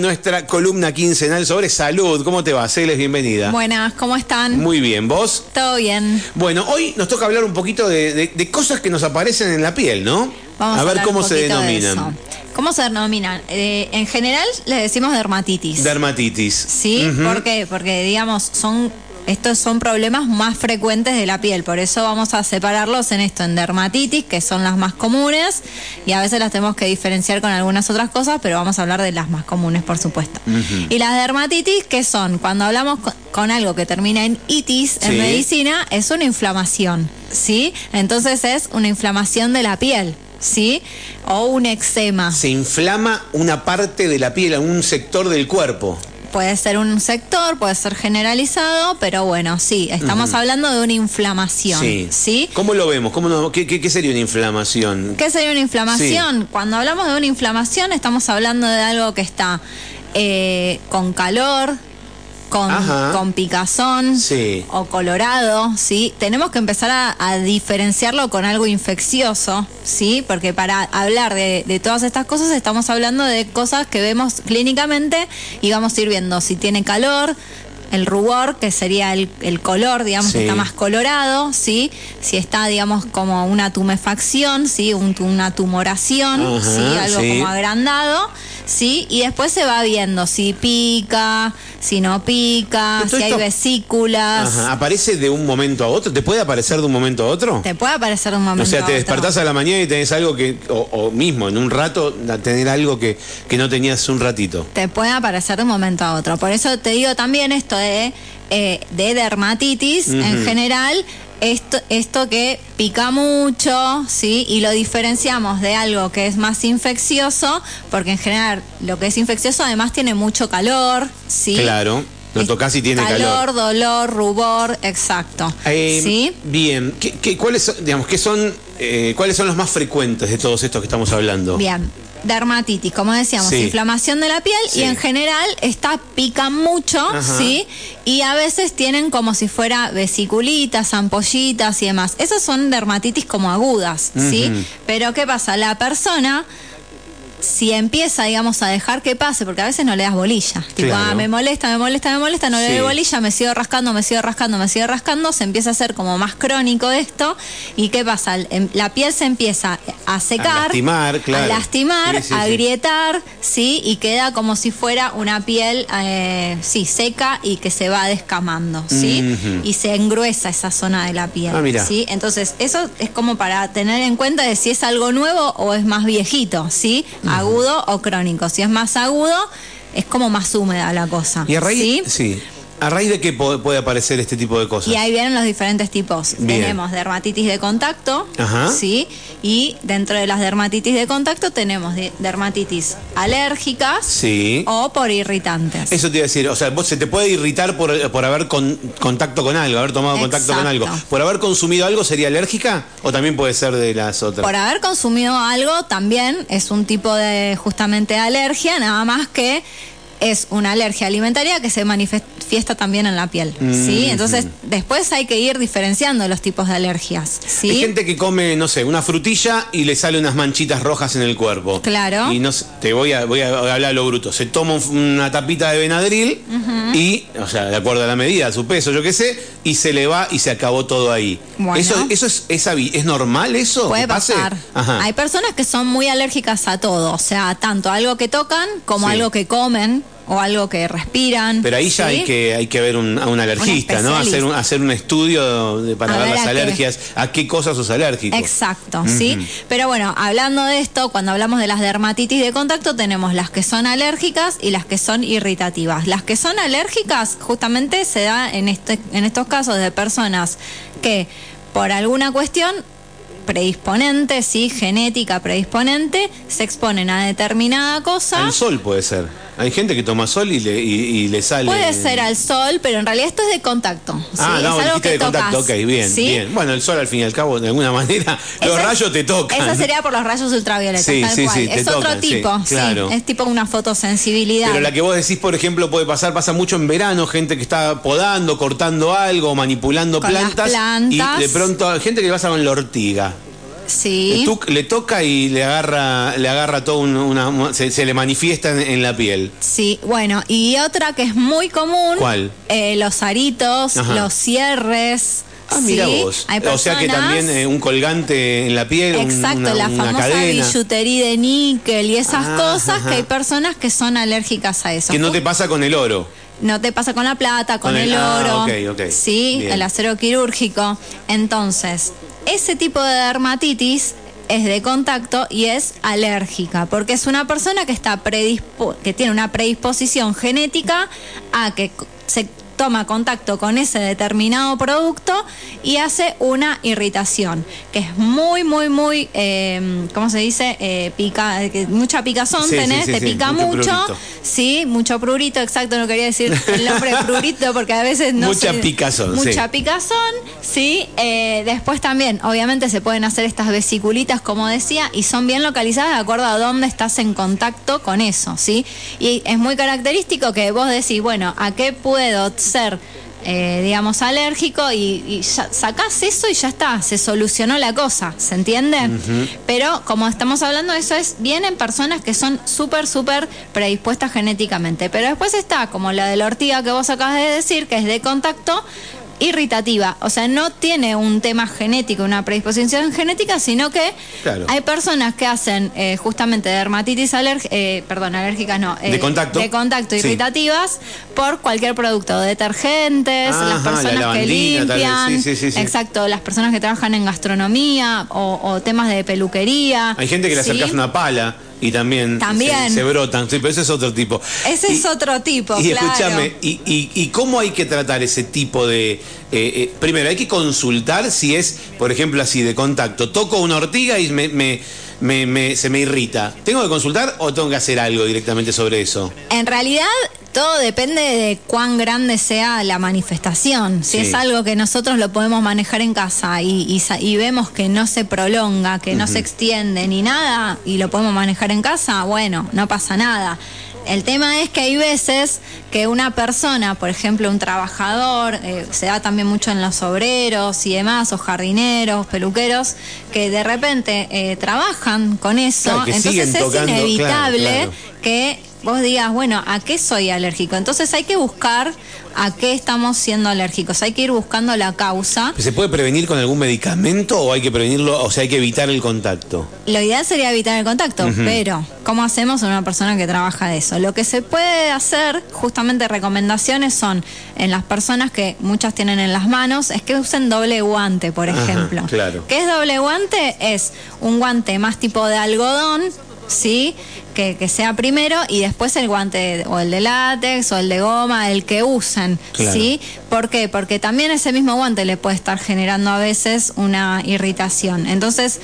Nuestra columna quincenal sobre salud. ¿Cómo te va? Celes, bienvenida. Buenas, ¿cómo están? Muy bien, ¿vos? Todo bien. Bueno, hoy nos toca hablar un poquito de, de- de cosas que nos aparecen en la piel, ¿no? Vamos a, ver hablar cómo se de denominan. ¿Cómo se denominan? Eh, en general le decimos dermatitis. Dermatitis. ¿Sí? ¿Por qué? Porque, digamos, son estos son problemas más frecuentes de la piel, por eso vamos a separarlos en esto, en dermatitis, que son las más comunes, y a veces las tenemos que diferenciar con algunas otras cosas, pero vamos a hablar de las más comunes, por supuesto. Y las dermatitis, que son? Cuando hablamos con, con algo que termina en itis en Sí. medicina, es una inflamación, ¿sí? Entonces es una inflamación de la piel, ¿sí? O un eczema. Se inflama una parte de la piel, un sector del cuerpo. Puede ser un sector, puede ser generalizado, pero bueno, sí, estamos hablando de una inflamación. Sí. ¿sí? ¿Cómo lo vemos? ¿Cómo no- qué, qué- qué sería una inflamación? ¿Qué sería una inflamación? Cuando hablamos de una inflamación, estamos hablando de algo que está eh, con calor, con, Ajá. con picazón Sí. o colorado, ¿sí? Tenemos que empezar a, a diferenciarlo con algo infeccioso, ¿sí? Porque para hablar de, de todas estas cosas estamos hablando de cosas que vemos clínicamente y vamos a ir viendo si tiene calor, el rubor, que sería el, el color, digamos, Sí. que está más colorado, ¿sí? Si está, digamos, como una tumefacción, ¿sí? Un- una tumoración, Ajá, ¿sí? Algo sí. como agrandado, ¿sí? Y después se va viendo si pica, si no pica, si hay vesículas. Ajá. ¿Aparece de un momento a otro? ¿Te puede aparecer de un momento a otro? Te puede aparecer un momento O sea, te a otro. despertás a la mañana y tenés algo que, o, o mismo, en un rato, a tener algo que, que no tenías un ratito. Te puede aparecer de un momento a otro. Por eso te digo también esto de, eh, de dermatitis en general. Esto, esto que pica mucho, ¿sí? Y lo diferenciamos de algo que es más infeccioso, porque en general lo que es infeccioso además tiene mucho calor, ¿sí? Claro, lo tocas y tiene calor. Calor, dolor, rubor, exacto. Eh, ¿Sí? Bien, ¿Qué, qué- cuáles son, digamos, qué son, eh, cuáles son los más frecuentes de todos estos que estamos hablando? Bien. Dermatitis, como decíamos, Sí. inflamación de la piel Sí. y en general esta pica mucho, Ajá. ¿sí? Y a veces tienen como si fuera vesiculitas, ampollitas y demás. Esas son dermatitis como agudas, ¿sí? Pero ¿qué pasa? La persona si empieza, digamos, a dejar que pase, porque a veces no le das bolilla. Tipo, Claro. ah, me molesta, me molesta, me molesta, no le Sí. doy bolilla, me sigo rascando, me sigo rascando, me sigo rascando, se empieza a hacer como más crónico esto. ¿Y qué pasa? Em- La piel se empieza a secar, lastimar, claro. a lastimar, Sí, sí, a sí. grietar, ¿sí? Y queda como si fuera una piel, eh, sí, seca y que se va descamando, ¿sí? Y se engruesa esa zona de la piel, Ah, mira. ¿sí? Entonces, eso es como para tener en cuenta de si es algo nuevo o es más viejito, ¿sí? Agudo o crónico. Si es más agudo, es como más húmeda la cosa. Y a raíz, ¿sí? sí. ¿A raíz de qué puede aparecer este tipo de cosas? Y ahí vienen los diferentes tipos. Bien. Tenemos dermatitis de contacto, Ajá. ¿sí? Y dentro de las dermatitis de contacto tenemos de- dermatitis alérgicas Sí. o por irritantes. Eso te iba a decir, o sea, vos se te puede irritar por, por haber con, contacto con algo, haber tomado contacto con algo. ¿Por haber consumido algo sería alérgica? ¿O también puede ser de las otras? Por haber consumido algo también es un tipo de justamente de alergia, nada más que es una alergia alimentaria que se manifiesta también en la piel, ¿sí? Mm. Entonces, después hay que ir diferenciando los tipos de alergias, ¿sí? Hay gente que come, no sé, una frutilla y le sale unas manchitas rojas en el cuerpo. Claro. Y no sé, te voy a, voy a hablar a lo bruto. Se toma un- una tapita de Benadryl y, o sea, de acuerdo a la medida, a su peso, yo qué sé, y se le va y se acabó todo ahí. Bueno. Eso, eso es, es, ¿es normal eso? Puede pasar. Ajá. Hay personas que son muy alérgicas a todo, o sea, tanto algo que tocan como Sí. algo que comen o algo que respiran. Pero ahí ya ¿sí? hay que hay que ver un, a un alergista, ¿no? Hacer un, hacer un estudio de- para A ver, las a qué. alergias, a qué cosas sos alérgico. Exacto, ¿sí? Pero bueno, hablando de esto, cuando hablamos de las dermatitis de contacto, tenemos las que son alérgicas y las que son irritativas. Las que son alérgicas justamente se da en, este, en estos casos de personas que por alguna cuestión predisponente, sí, genética predisponente, se exponen a determinada cosa. Al sol puede ser. Hay gente que toma sol y le, y, y le sale. Puede ser al sol, pero en realidad esto es de contacto. ¿sí? Ah, es no, algo dijiste que de contacto, ok, bien, ¿sí? bien. Bueno, el sol al fin y al cabo, de alguna manera, los rayos te tocan. Esa sería por los rayos ultravioletas, Sí, tal cual. es otro tocan, tipo, sí, claro. es tipo una fotosensibilidad. Pero la que vos decís, por ejemplo, puede pasar, pasa mucho en verano, gente que está podando, cortando algo, manipulando Con las plantas, y de pronto gente que pasa con la ortiga. Sí. Tú le toca y le agarra, le agarra todo un- una, se, se le manifiesta en, en la piel. Sí, bueno, y otra que es muy común. ¿Cuál? eh, los aritos, Ajá. los cierres. Ah, mira ¿sí? vos. Hay o sea que personas- también eh, un colgante en la piel, Exacto, una, la una famosa cadena. billutería de níquel y esas Ah, cosas ajá. que hay personas que son alérgicas a eso. Que no te pasa con el oro. No te pasa con la plata, con, Con el- el, ah, oro, sí, Bien. el acero quirúrgico. Entonces, ese tipo de dermatitis es de contacto y es alérgica, porque es una persona que está predispo que tiene una predisposición genética a que se toma contacto con ese determinado producto y hace una irritación, que es muy, muy, muy, eh, ¿cómo se dice? Eh, pica, que mucha picazón Sí, tenés, sí, te pica mucho mucho, prurito. sí, mucho prurito, exacto, no quería decir el nombre prurito porque a veces no Mucha picazón, Mucha picazón, sí. eh, después también, obviamente se pueden hacer estas vesiculitas, como decía, y son bien localizadas de acuerdo a dónde estás en contacto con eso, ¿sí? Y es muy característico que vos decís, bueno, ¿a qué puedo ser? eh, digamos, alérgico y, y ya sacás eso y ya está, se solucionó la cosa, ¿se entiende? Pero como estamos hablando, eso es bien en personas que son súper, súper predispuestas genéticamente. Pero después está, como la de la ortiga que vos acabas de decir, que es de contacto irritativa, o sea, no tiene un tema genético, una predisposición genética, sino que Claro. hay personas que hacen eh, justamente dermatitis alérgica, perdón, alérgicas no, eh, De contacto. de contacto Sí. irritativas por cualquier producto, detergentes, Ajá, las la personas que limpian, Sí, sí, exacto, las personas que trabajan en gastronomía o, o temas de peluquería. Hay gente que le acercas una pala y también, También. Se, se brotan. Sí, pero ese es otro tipo. Ese Y- es otro tipo, Y claro. escúchame, y, y- y cómo hay que tratar ese tipo de... eh, eh, primero, hay que consultar si es, por ejemplo, así de contacto. Toco una ortiga y me, me- me- me- se me irrita. ¿Tengo que consultar o tengo que hacer algo directamente sobre eso? En realidad, todo depende de cuán grande sea la manifestación. Si Sí. es algo que nosotros lo podemos manejar en casa y, y y vemos que no se prolonga, que no se extiende ni nada, y lo podemos manejar en casa, bueno, no pasa nada. El tema es que hay veces que una persona, por ejemplo, un trabajador, eh, se da también mucho en los obreros y demás, o jardineros, peluqueros, que de repente eh, trabajan con eso, Claro, entonces es tocando, claro, inevitable claro. Que vos digas, bueno, ¿a qué soy alérgico? Entonces hay que buscar a qué estamos siendo alérgicos, hay que ir buscando la causa. ¿Se puede prevenir con algún medicamento o hay que prevenirlo, o sea, hay que evitar el contacto? Lo ideal sería evitar el contacto, pero ¿cómo hacemos en una persona que trabaja de eso? Lo que se puede hacer, justamente recomendaciones son en las personas que muchas tienen en las manos, es que usen doble guante, por Ajá, ejemplo. claro. ¿Qué es doble guante? Es un guante más tipo de algodón, ¿sí? Que, que sea primero y después el guante o el de látex o el de goma, el que usen, Claro. ¿sí? ¿Por qué? Porque también ese mismo guante le puede estar generando a veces una irritación. Entonces,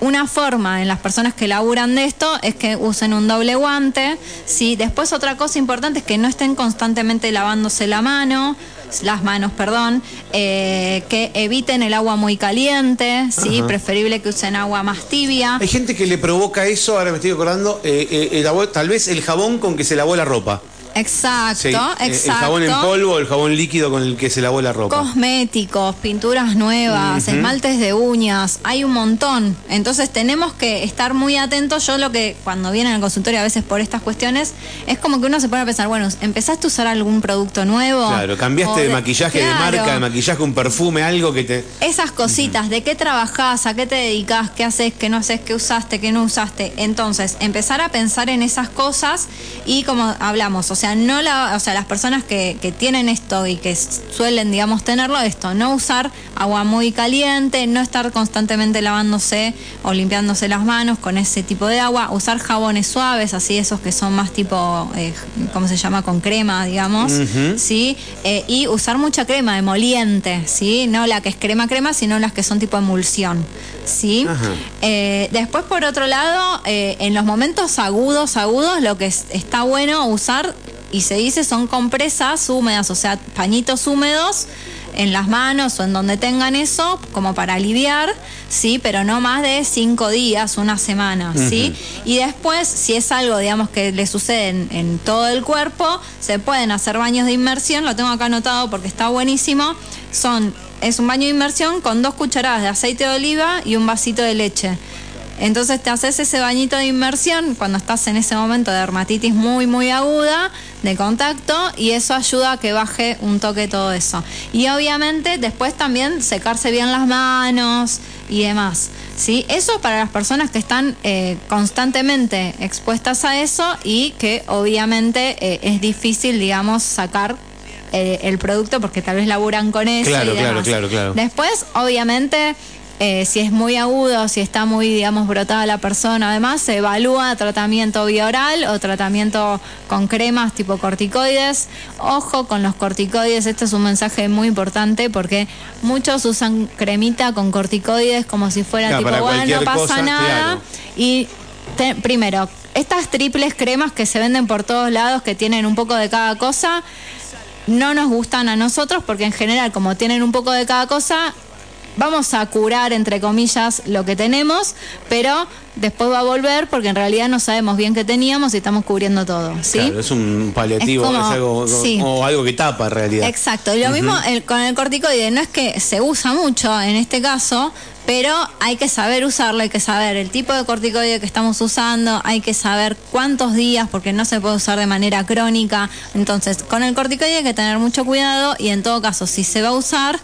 una forma en las personas que laburan de esto es que usen un doble guante, ¿sí? Después otra cosa importante es que no estén constantemente lavándose la mano, las manos, perdón, eh, que eviten el agua muy caliente, ¿sí? Ajá. Preferible que usen agua más tibia. Hay gente que le provoca eso, ahora me estoy acordando, eh, eh, el tal vez el jabón con que se lavó la ropa. Exacto, Sí, eh, El exacto. jabón en polvo, el jabón líquido con el que se lavó la ropa. Cosméticos, pinturas nuevas, esmaltes de uñas, hay un montón. Entonces tenemos que estar muy atentos. Yo lo que cuando vienen al consultorio a veces por estas cuestiones es como que uno se pone a pensar, bueno, ¿empezaste a usar algún producto nuevo? Claro, cambiaste de maquillaje de marca, de maquillaje un perfume, algo que te... Esas cositas, ¿de qué trabajás? ¿A qué te dedicas? ¿Qué haces? ¿Qué no haces? ¿Qué usaste? ¿Qué no usaste? Entonces, empezar a pensar en esas cosas y como hablamos, o sea, no la, o sea, las personas que, que tienen esto y que suelen, digamos, tenerlo, esto, no usar agua muy caliente, no estar constantemente lavándose o limpiándose las manos con ese tipo de agua, usar jabones suaves, así esos que son más tipo, eh, ¿cómo se llama? Con crema, digamos, ¿sí? Eh, y usar mucha crema emoliente, ¿sí? No la que es crema crema, sino las que son tipo emulsión, ¿sí? Eh, después, por otro lado, en los momentos agudos, agudos, lo que es- está bueno usar, y se dice, son compresas húmedas, o sea, pañitos húmedos en las manos o en donde tengan eso, como para aliviar, sí, pero no más de cinco días, una semana, sí. Y después, si es algo, digamos, que le sucede en, en todo el cuerpo, se pueden hacer baños de inmersión, lo tengo acá anotado porque está buenísimo. Son es un baño de inmersión con dos cucharadas de aceite de oliva y un vasito de leche. Entonces te haces ese bañito de inmersión cuando estás en ese momento de dermatitis muy, muy aguda, de contacto, y eso ayuda a que baje un toque todo eso. Y obviamente después también secarse bien las manos y demás. ¿sí? Eso para las personas que están eh, constantemente expuestas a eso y que obviamente eh, es difícil, digamos, sacar eh, el producto porque tal vez laburan con eso. Claro, y claro, claro, claro. Después, obviamente, eh, si es muy agudo, si está muy, digamos, brotada la persona, además, se evalúa tratamiento bioral o tratamiento con cremas tipo corticoides. Ojo con los corticoides, este es un mensaje muy importante porque muchos usan cremita con corticoides como si fuera Claro, tipo, bueno, no pasa cosa, nada. claro. Y te- primero, estas triples cremas que se venden por todos lados, que tienen un poco de cada cosa, no nos gustan a nosotros porque en general, como tienen un poco de cada cosa, vamos a curar, entre comillas, lo que tenemos, pero después va a volver porque en realidad no sabemos bien qué teníamos y estamos cubriendo todo. ¿sí? Claro, es un paliativo, Es algo, sí. o algo que tapa en realidad. Exacto, y lo mismo el- con el corticoide, no es que se usa mucho en este caso, pero hay que saber usarlo, hay que saber el tipo de corticoide que estamos usando, hay que saber cuántos días, porque no se puede usar de manera crónica. Entonces, con el corticoide hay que tener mucho cuidado y en todo caso, si se va a usar,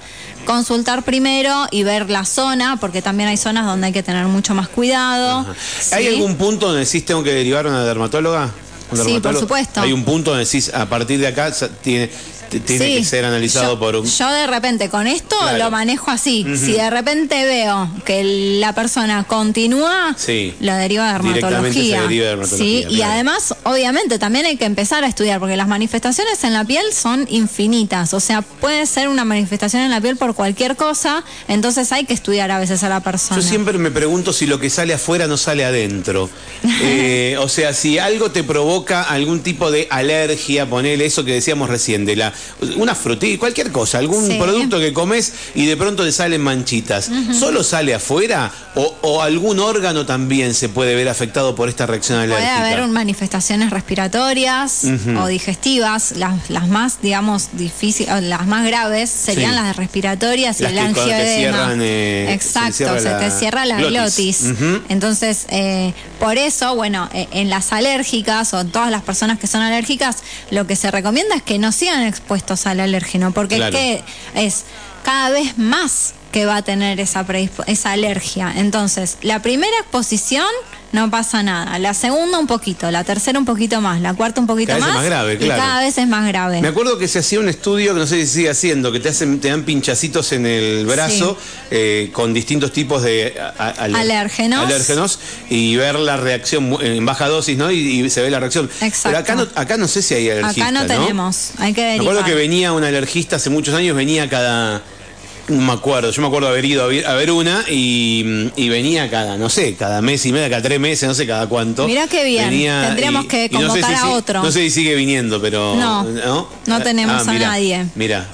consultar primero y ver la zona, porque también hay zonas donde hay que tener mucho más cuidado. ¿Hay algún punto donde decís tengo que derivar a una dermatóloga? ¿Un Sí, por supuesto. Hay un punto donde decís a partir de acá tiene, tiene Sí. que ser analizado yo, por un. Yo de repente con esto Claro. lo manejo así. Si de repente veo que la persona continúa, Sí. lo deriva a Directamente dermatología. se deriva a dermatología, Sí, y además, obviamente, también hay que empezar a estudiar, porque las manifestaciones en la piel son infinitas. O sea, puede ser una manifestación en la piel por cualquier cosa, entonces hay que estudiar a veces a la persona. Yo siempre me pregunto si lo que sale afuera no sale adentro. Eh, o sea, si algo te provoca algún tipo de alergia, ponele eso que decíamos recién, de la una frutilla, cualquier cosa, algún Sí. producto que comes y de pronto te salen manchitas. ¿Solo sale afuera o, o algún órgano también se puede ver afectado por esta reacción Puede alérgica? haber un- manifestaciones respiratorias o digestivas, las, las más, digamos, difíciles, las más graves serían Sí. las respiratorias y Las el angioedema. cierran, eh, Exacto, se, la te cierra la glotis. Entonces, eh, por eso, bueno, eh, en las alérgicas o en todas las personas que son alérgicas, lo que se recomienda es que no sigan expuestos al alérgeno, porque Claro. ¿qué es cada vez más que va a tener esa, esa alergia. Entonces, la primera exposición no pasa nada, la segunda un poquito, la tercera un poquito más, la cuarta un poquito Cada vez es más, más grave, y claro. cada vez es más grave. Me acuerdo que se hacía un estudio que no sé si sigue haciendo, que te hacen, te dan pinchacitos en el brazo eh, con distintos tipos de a- a- ale- Alérgenos. alérgenos y ver la reacción en baja dosis, ¿no? Y, y se ve la reacción. Exacto. Pero acá no, acá no sé si hay alergista, Acá no tenemos, hay que Me acuerdo que venía un alergista hace muchos años, venía cada. No me acuerdo, yo me acuerdo haber ido a ver, a una y, y venía cada, no sé, cada mes y medio, cada tres meses, no sé cada cuánto. Mirá qué bien, tendríamos que no sé convocar si a otro. No sé si sigue viniendo, pero. No, no, no tenemos a mirá, nadie. Mira.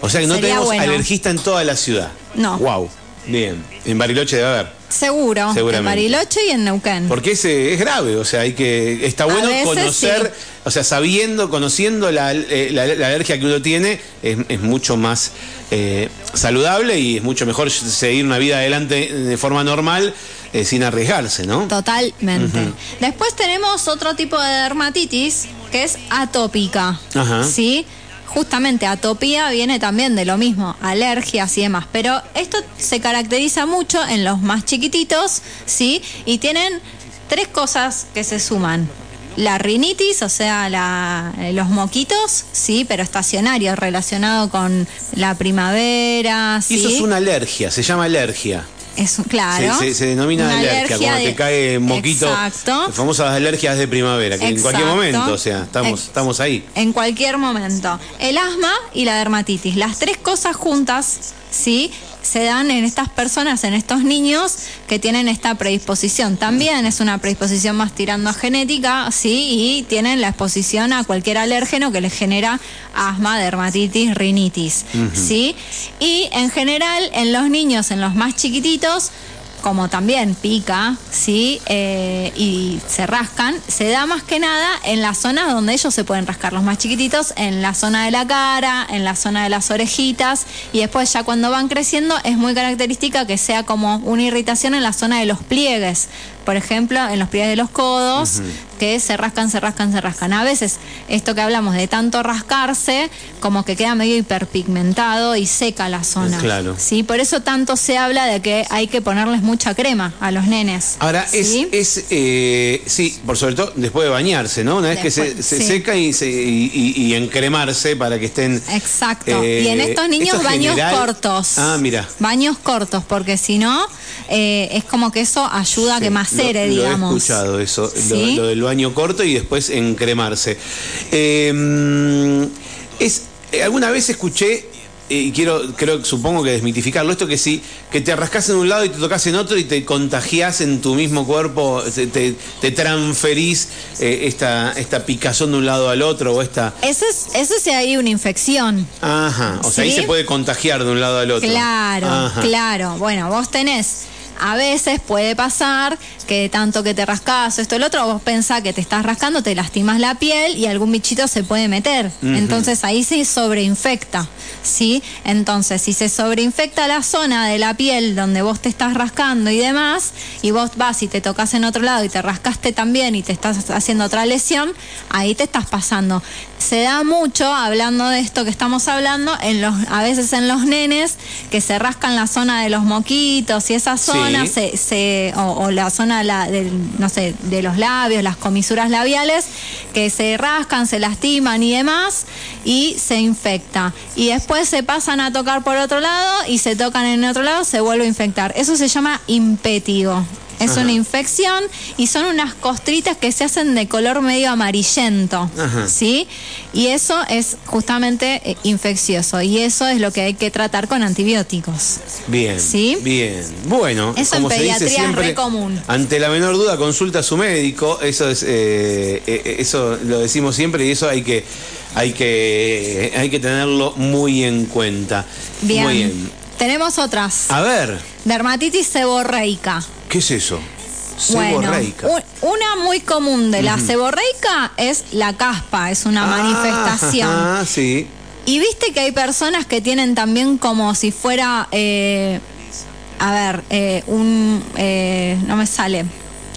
O sea que no Sería tenemos bueno. alergista en toda la ciudad. No. Wow. Bien. En Bariloche debe haber. Seguro, en. Bariloche y en Neuquén. Porque es, eh, es grave, o sea, hay que. Está A bueno veces conocer, sí. O sea, sabiendo, conociendo la, eh, la- la alergia que uno tiene, es, es mucho más eh, saludable y es mucho mejor seguir una vida adelante de forma normal eh, sin arriesgarse, ¿no? Totalmente. Después tenemos otro tipo de dermatitis que es atópica. Ajá. ¿Sí? Justamente atopía viene también de lo mismo, alergias y demás. Pero esto se caracteriza mucho en los más chiquititos, ¿sí? Y tienen tres cosas que se suman. La rinitis, o sea, la- eh, los moquitos, sí, pero estacionario, relacionado con la primavera, Y sí. eso es una alergia, se llama alergia. Es claro. Se, se- se denomina alergia, cuando de- te cae moquito. Exacto. Las famosas alergias de primavera, que en cualquier Exacto. momento, o sea, estamos, Ex- estamos ahí. En cualquier momento. El asma y la dermatitis. Las tres cosas juntas, ¿sí? Se dan en estas personas, en estos niños que tienen esta predisposición. También es una predisposición más tirando a genética, ¿sí? Y tienen la exposición a cualquier alérgeno que les genera asma, dermatitis, rinitis, ¿sí? Y en general, en los niños, en los más chiquititos, como también pica, ¿sí? Eh, y se rascan, se da más que nada en las zonas donde ellos se pueden rascar, los más chiquititos, en la zona de la cara, en la zona de las orejitas, y después ya cuando van creciendo es muy característica que sea como una irritación en la zona de los pliegues, por ejemplo, en los pliegues de los codos, que se rascan, se rascan, se rascan. A veces, esto que hablamos de tanto rascarse, como que queda medio hiperpigmentado y seca la zona. Claro. Sí, por eso tanto se habla de que hay que ponerles mucha crema a los nenes. Ahora, ¿sí? es, es eh, sí, por sobre todo después de bañarse, ¿no? Una vez que se, se sí. seca y, se- y, y- y encremarse para que estén... Exacto. Eh, y en estos niños baños general- cortos. Ah, mira. Baños cortos, porque si no, eh, es como que eso ayuda a que Sí, macere, lo, lo digamos. he escuchado eso, lo- ¿Sí? lo, del baño corto y después encremarse. Eh, es, alguna vez escuché, eh, y quiero, creo, supongo que desmitificarlo, esto que sí, que te rascas en un lado y te tocas en otro y te contagias en tu mismo cuerpo, te, te- te transferís eh, esta, esta picazón de un lado al otro o esta... Eso es, eso es si hay una infección. Ajá, o sea, ahí ¿Sí? se puede contagiar de un lado al otro. Claro, Ajá. claro. Bueno, vos tenés. A veces puede pasar que tanto que te rascás esto el otro, vos pensás que te estás rascando, te lastimas la piel y algún bichito se puede meter. Entonces ahí se sobreinfecta, ¿sí? Entonces, si se sobreinfecta la zona de la piel donde vos te estás rascando y demás, y vos vas y te tocas en otro lado y te rascaste también y te estás haciendo otra lesión, ahí te estás pasando. Se da mucho, hablando de esto que estamos hablando, en los, a veces en los nenes que se rascan la zona de los moquitos y esa zona, Sí. se, se- o, o la zona la, del, no sé, de los labios, las comisuras labiales, que se rascan, se lastiman y demás, y se infecta. Y después se pasan a tocar por otro lado y se tocan en otro lado, se vuelve a infectar. Eso se llama impétigo. Es Ajá. una infección y son unas costritas que se hacen de color medio amarillento, Ajá. ¿sí? Y eso es justamente eh, infeccioso y eso es lo que hay que tratar con antibióticos. Bien. ¿Sí? Bien. Bueno, Eso en como se dice pediatría es siempre, re común. ante la menor duda consulta a su médico. Eso es, eh, eh, eso lo decimos siempre y eso hay que, hay que, hay que tenerlo muy en cuenta. Bien. Muy bien. Tenemos otras. A ver, Dermatitis seborreica. ¿qué es eso? Bueno, Seborreica. un- una muy común de la seborreica es la caspa, es una manifestación. Ah, sí. Y viste que hay personas que tienen también como si fuera, eh, a ver, eh, un, eh, no me sale,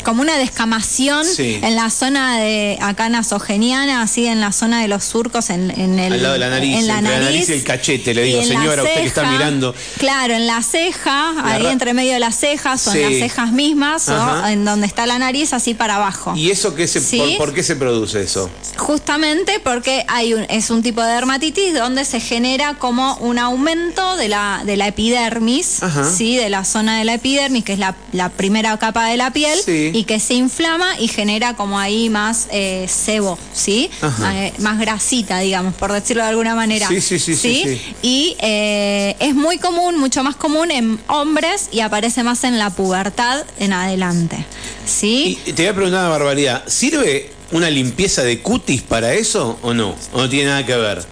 como una descamación Sí. en la zona de acá nasogeniana, así en la zona de los surcos, en, en el, Al lado de la nariz, en la entre la nariz, nariz y el cachete, le digo, señora, usted que está mirando. Claro, en la ceja, La ahí entre medio de las cejas, o Sí. en las cejas mismas, Ajá. o en donde está la nariz, así para abajo. ¿Y eso qué se, ¿Sí? por, por qué se produce eso? Justamente porque hay un, es un tipo de dermatitis donde se genera como un aumento de la, de la epidermis, Ajá. ¿sí? de la zona de la epidermis, que es la, la primera capa de la piel, Sí. Y que se inflama y genera como ahí más eh, sebo, ¿sí? Ajá. Eh, más grasita, digamos, por decirlo de alguna manera. Sí, sí, sí, sí, sí. Y eh, es muy común, mucho más común en hombres y aparece más en la pubertad en adelante, ¿sí? Y te voy a preguntar una barbaridad. ¿Sirve una limpieza de cutis para eso o no? ¿O no tiene nada que ver?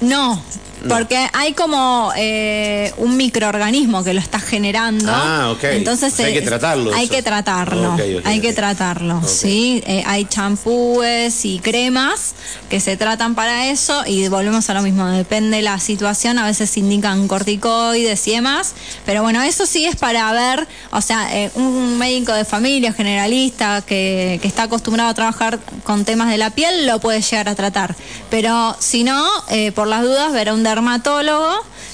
No, porque hay como eh, un microorganismo que lo está generando. Ah, ok. Entonces O sea, hay eh, que tratarlo Hay eso. que tratarlo. Hay que tratarlo, sí. Eh, hay champúes y cremas que se tratan para eso y volvemos a lo mismo. Depende de la situación. A veces indican corticoides y demás. Pero bueno, eso sí es para ver, o sea, eh, un médico de familia generalista que, que está acostumbrado a trabajar con temas de la piel lo puede llegar a tratar. Pero si no, eh, por las dudas, ver a un dermatólogo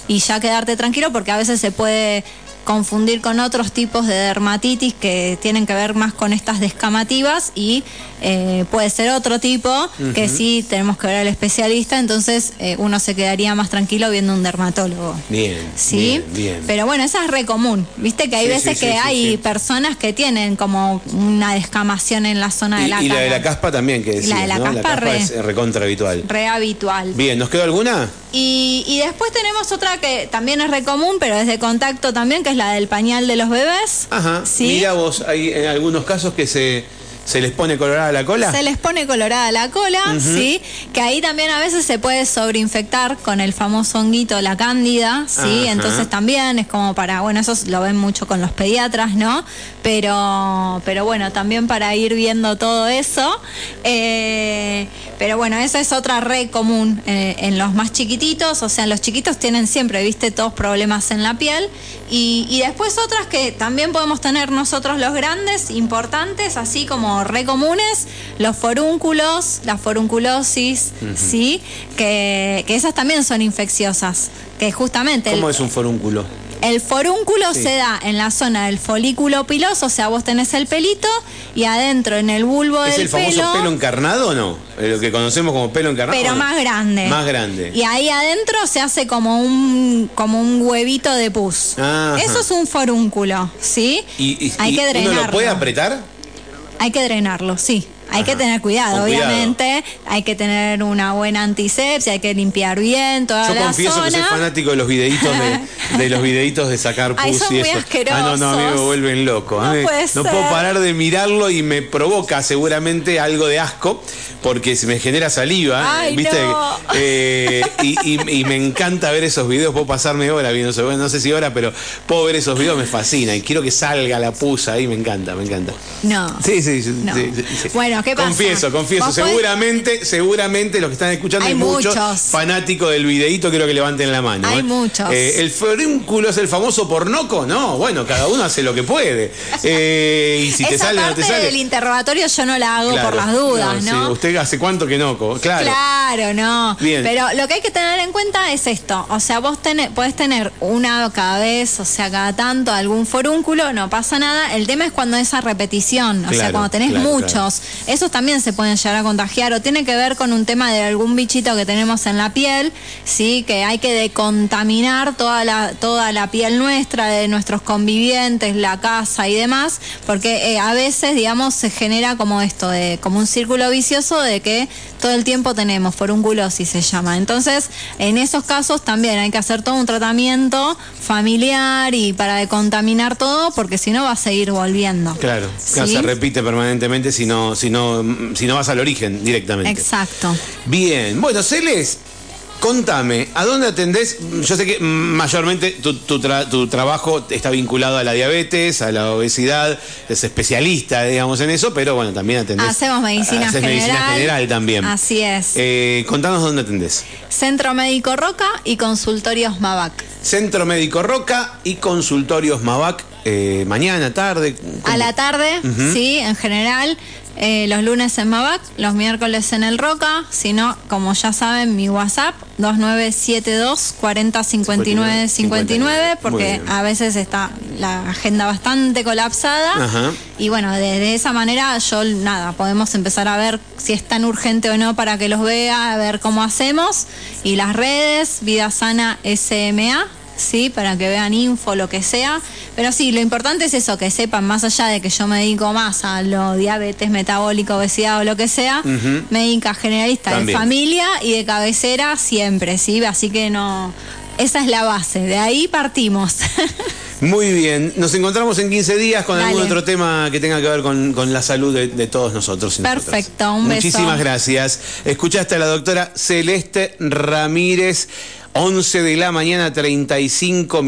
y ya quedarte tranquilo porque a veces se puede confundir con otros tipos de dermatitis que tienen que ver más con estas descamativas y eh, puede ser otro tipo que sí tenemos que ver al especialista, entonces eh, uno se quedaría más tranquilo viendo un dermatólogo. Bien. ¿Sí? Bien, bien. Pero bueno, esa es re común. Viste que hay Sí, veces sí, que sí, hay personas que tienen como una descamación en la zona de y, la y la de la caspa también, que Y decías, la de la ¿no? caspa, re. es recontra habitual. Re habitual. Bien, ¿nos quedó alguna? Y, y después tenemos otra que también es re común, pero es de contacto también, que es la del pañal de los bebés. Ajá. ¿Sí? Mira vos, hay en algunos casos que se ¿Se les pone colorada la cola? Se les pone colorada la cola, sí, que ahí también a veces se puede sobreinfectar con el famoso honguito, la cándida, sí, entonces también es como para, bueno, eso lo ven mucho con los pediatras, ¿no? Pero, pero bueno, también para ir viendo todo eso. Eh, pero bueno, esa es otra red común eh, en los más chiquititos, o sea, los chiquitos tienen siempre, viste, todos problemas en la piel. Y, y después otras que también podemos tener nosotros los grandes, importantes, así como re comunes, los forúnculos, la forunculosis, ¿sí? Que, que esas también son infecciosas. Que justamente. ¿Cómo es un forúnculo? El forúnculo se da en la zona del folículo piloso, o sea, vos tenés el pelito y adentro en el bulbo ¿Es del el famoso pelo, encarnado o no? Lo que conocemos como pelo encarnado. pero más grande. Más grande. Y ahí adentro se hace como un como un huevito de pus. Ajá. Eso es un forúnculo, ¿sí? ¿Y, y- Hay y que uno drenarlo. lo puede apretar? Hay que drenarlo, sí. Hay que tener cuidado, Con cuidado. obviamente. Hay que tener una buena antisepsia, hay que limpiar bien toda Yo la confieso zona. que soy fanático de los videitos de, de los videitos de sacar pus Ay, son y muy eso. Ah, no, no, a mí me vuelven loco. No mí puede no ser. puedo parar de mirarlo y me provoca seguramente algo de asco porque se me genera saliva, Ay, ¿viste? no. Eh, y, y- y me encanta ver esos videos, puedo pasarme horas viendo no sé si hora, pero puedo ver esos videos, me fascina y quiero que salga la pus ahí, me encanta, me encanta. No. Sí, sí, sí, No. sí, sí, sí. Bueno, ¿qué pasa? Confieso, confieso. Podés- Seguramente, seguramente los que están escuchando Hay muchos muchos. fanáticos del videíto, quiero que levanten la mano. Hay ¿eh? muchos. Eh, ¿El forúnculo es el famoso pornoco? No, bueno, cada uno hace lo que puede. Eh, y si te sale o no parte te sale. del interrogatorio yo no la hago Claro. por las dudas, sí, ¿no? usted hace cuánto que no, claro. Claro, no. Bien. Pero lo que hay que tener en cuenta es esto. O sea, vos tenés, podés tener una cada vez, o sea, cada tanto algún forúnculo, no pasa nada. El tema es cuando esa repetición, o sea, cuando tenés claro, muchos, esos también se pueden llegar a contagiar o tiene que ver con un tema de algún bichito que tenemos en la piel, sí, que hay que decontaminar toda la toda la piel nuestra de nuestros convivientes, la casa y demás, porque eh, a veces, digamos, se genera como esto de como un círculo vicioso de que todo el tiempo tenemos forunculosis se llama. Entonces, en esos casos también hay que hacer todo un tratamiento familiar y para decontaminar todo, porque si no va a seguir volviendo. Claro, claro, ¿Sí? se repite permanentemente si no, si no, si no vas al origen directamente. Exacto. Bien, bueno, Celes, contame, ¿a dónde atendés? Yo sé que mayormente tu, tu tra- tu trabajo está vinculado a la diabetes, a la obesidad, es especialista, digamos, en eso, pero bueno, también atendés. Hacemos medicina haces general. medicina general también. Así es. Eh, contanos dónde atendés. Centro Médico Roca y Consultorios Mabac. Centro Médico Roca y Consultorios Mabac, eh, mañana, tarde. A la tarde, sí, en general. Eh, los lunes en Mabac, los miércoles en el Roca. Si no, como ya saben, mi WhatsApp 2972 40 59 59, Muy porque a veces está la agenda bastante colapsada. Ajá. Y bueno, de, de esa manera yo, nada, podemos empezar a ver si es tan urgente o no para que los vea, a ver cómo hacemos. Y las redes, Vida Sana SMA, sí, para que vean info, lo que sea. Pero sí, lo importante es eso, que sepan, más allá de que yo me dedico más a lo diabetes, metabólico, obesidad o lo que sea, médica generalista También. de familia y de cabecera siempre, sí, así que no... Esa es la base, de ahí partimos. Muy bien, nos encontramos en 15 días con algún otro tema que tenga que ver con, con la salud de, de todos nosotros. nosotras. Perfecto, un beso. Muchísimas gracias. Escuchaste a la doctora Celeste Ramírez, 11 de la mañana, 35 minutos.